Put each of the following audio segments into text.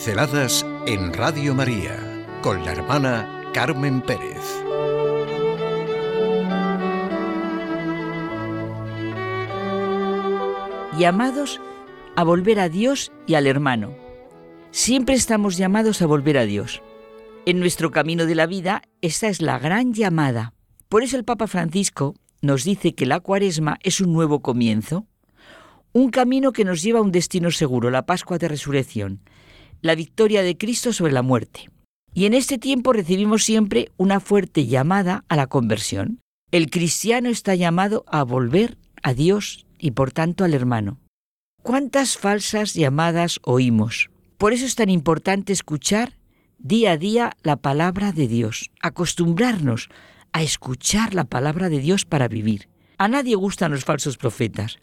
Pinceladas en Radio María con la hermana Carmen Pérez. Llamados a volver a Dios y al hermano. Siempre estamos llamados a volver a Dios. En nuestro camino de la vida, esta es la gran llamada. Por eso el Papa Francisco nos dice que la cuaresma es un nuevo comienzo, un camino que nos lleva a un destino seguro, la Pascua de Resurrección, la victoria de Cristo sobre la muerte. Y en este tiempo recibimos siempre una fuerte llamada a la conversión. El cristiano está llamado a volver a Dios y por tanto al hermano. ¿Cuántas falsas llamadas oímos? Por eso es tan importante escuchar día a día la palabra de Dios, acostumbrarnos a escuchar la palabra de Dios para vivir. A nadie gustan los falsos profetas.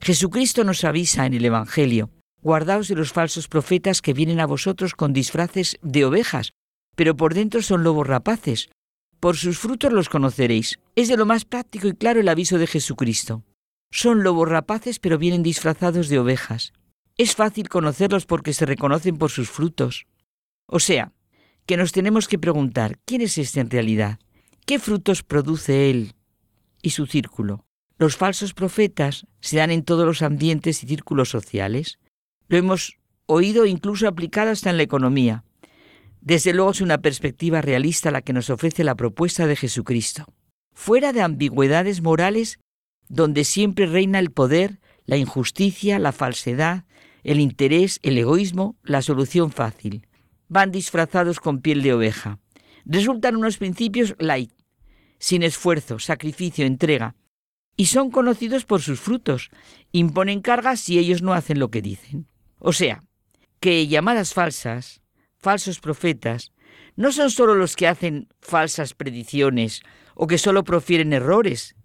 Jesucristo nos avisa en el Evangelio, guardaos de los falsos profetas que vienen a vosotros con disfraces de ovejas, pero por dentro son lobos rapaces. Por sus frutos los conoceréis. Es de lo más práctico y claro el aviso de Jesucristo. Son lobos rapaces pero vienen disfrazados de ovejas. Es fácil conocerlos porque se reconocen por sus frutos. O sea, que nos tenemos que preguntar, ¿quién es este en realidad? ¿Qué frutos produce él y su círculo? Los falsos profetas se dan en todos los ambientes y círculos sociales. Lo hemos oído incluso aplicado hasta en la economía. Desde luego es una perspectiva realista la que nos ofrece la propuesta de Jesucristo. Fuera de ambigüedades morales donde siempre reina el poder, la injusticia, la falsedad, el interés, el egoísmo, la solución fácil van disfrazados con piel de oveja. Resultan unos principios light, sin esfuerzo, sacrificio, entrega, y son conocidos por sus frutos. Imponen cargas si ellos no hacen lo que dicen. O sea, que llamadas falsas, falsos profetas, no son solo los que hacen falsas predicciones o que solo profieren errores,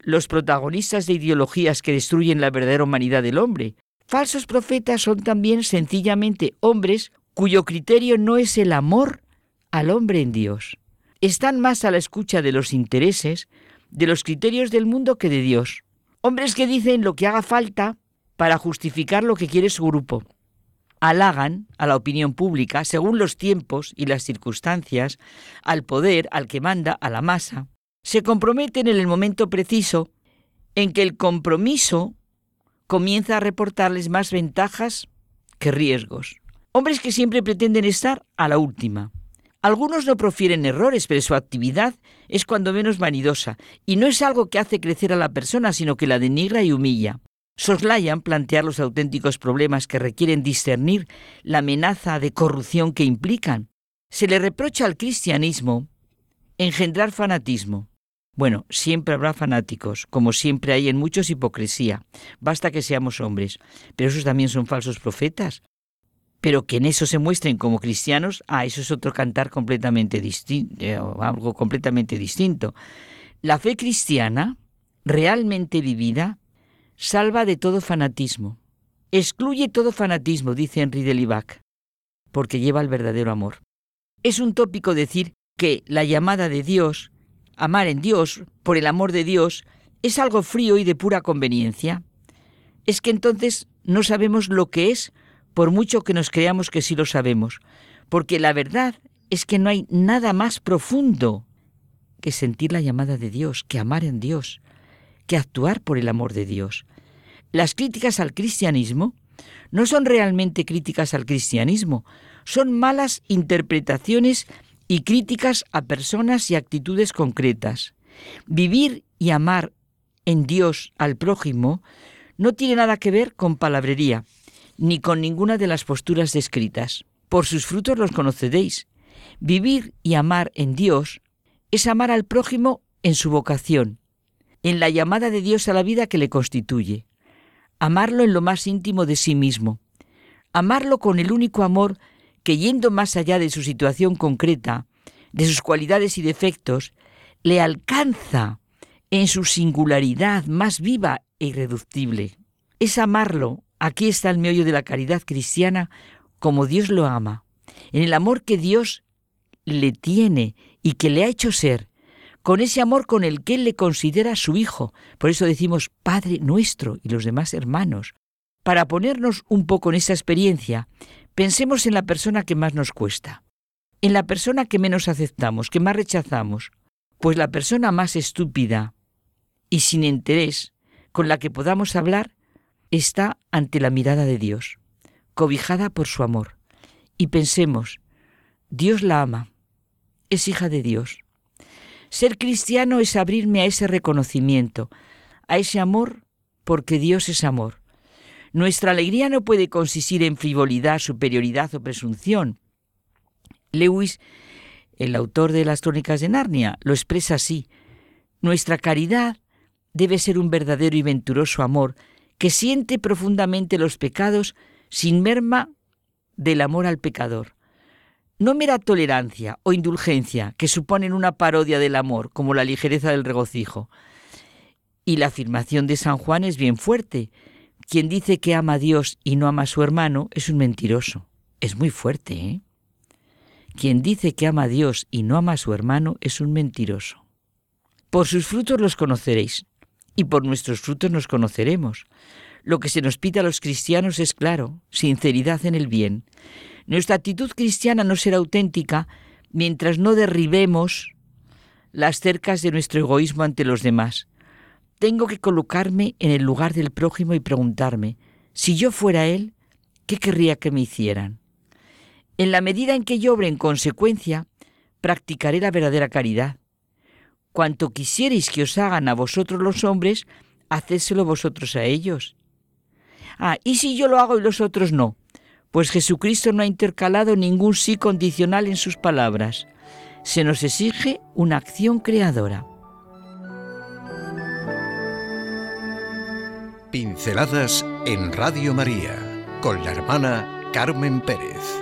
los protagonistas de ideologías que destruyen la verdadera humanidad del hombre. Falsos profetas son también sencillamente hombres cuyo criterio no es el amor al hombre en Dios. Están más a la escucha de los intereses, de los criterios del mundo que de Dios. Hombres que dicen lo que haga falta para justificar lo que quiere su grupo. Halagan a la opinión pública según los tiempos y las circunstancias, al poder, al que manda, a la masa. Se comprometen en el momento preciso en que el compromiso comienza a reportarles más ventajas que riesgos. Hombres que siempre pretenden estar a la última. Algunos no profieren errores, pero su actividad es cuando menos vanidosa, y no es algo que hace crecer a la persona, sino que la denigra y humilla. Soslayan plantear los auténticos problemas que requieren discernir la amenaza de corrupción que implican. Se le reprocha al cristianismo engendrar fanatismo. Bueno, siempre habrá fanáticos, como siempre hay en muchos hipocresía. Basta que seamos hombres. Pero esos también son falsos profetas pero que en eso se muestren como cristianos, ah, eso es otro cantar completamente distinto, eh, algo completamente distinto. La fe cristiana, realmente vivida, salva de todo fanatismo. Excluye todo fanatismo, dice Henry de Libac, porque lleva el verdadero amor. Es un tópico decir que la llamada de Dios, amar en Dios, por el amor de Dios, es algo frío y de pura conveniencia. Es que entonces no sabemos lo que es por mucho que nos creamos que sí lo sabemos, porque la verdad es que no hay nada más profundo que sentir la llamada de Dios, que amar en Dios, que actuar por el amor de Dios. Las críticas al cristianismo no son realmente críticas al cristianismo, son malas interpretaciones y críticas a personas y actitudes concretas. Vivir y amar en Dios al prójimo no tiene nada que ver con palabrería, ni con ninguna de las posturas descritas. Por sus frutos los conoceréis. Vivir y amar en Dios es amar al prójimo en su vocación, en la llamada de Dios a la vida que le constituye. Amarlo en lo más íntimo de sí mismo. Amarlo con el único amor que, yendo más allá de su situación concreta, de sus cualidades y defectos, le alcanza en su singularidad más viva e irreductible. Es amarlo Aquí está el meollo de la caridad cristiana como Dios lo ama, en el amor que Dios le tiene y que le ha hecho ser, con ese amor con el que Él le considera su Hijo. Por eso decimos Padre nuestro y los demás hermanos. Para ponernos un poco en esa experiencia, Pensemos en la persona que más nos cuesta, en la persona que menos aceptamos, que más rechazamos, pues la persona más estúpida y sin interés con la que podamos hablar está ante la mirada de Dios, cobijada por su amor. Y pensemos, Dios la ama, es hija de Dios. Ser cristiano es abrirme a ese reconocimiento, a ese amor, porque Dios es amor. Nuestra alegría no puede consistir en frivolidad, superioridad o presunción. Lewis, el autor de las Crónicas de Narnia, lo expresa así. Nuestra caridad debe ser un verdadero y venturoso amor que siente profundamente los pecados sin merma del amor al pecador. No mera tolerancia o indulgencia que suponen una parodia del amor, como la ligereza del regocijo. Y la afirmación de San Juan es bien fuerte. Quien dice que ama a Dios y no ama a su hermano es un mentiroso. Es muy fuerte, ¿eh? Quien dice que ama a Dios y no ama a su hermano es un mentiroso. Por sus frutos los conoceréis y por nuestros frutos nos conoceremos. Lo que se nos pide a los cristianos es claro, sinceridad en el bien. Nuestra actitud cristiana no será auténtica mientras no derribemos las cercas de nuestro egoísmo ante los demás. Tengo que colocarme en el lugar del prójimo y preguntarme, si yo fuera él, ¿qué querría que me hicieran? En la medida en que yo obre en consecuencia, practicaré la verdadera caridad cuanto quisierais que os hagan a vosotros los hombres, hacédselo vosotros a ellos. Ah, ¿y si yo lo hago y los otros no? Pues Jesucristo no ha intercalado ningún sí condicional en sus palabras. Se nos exige una acción creadora. Pinceladas en Radio María con la hermana Carmen Pérez.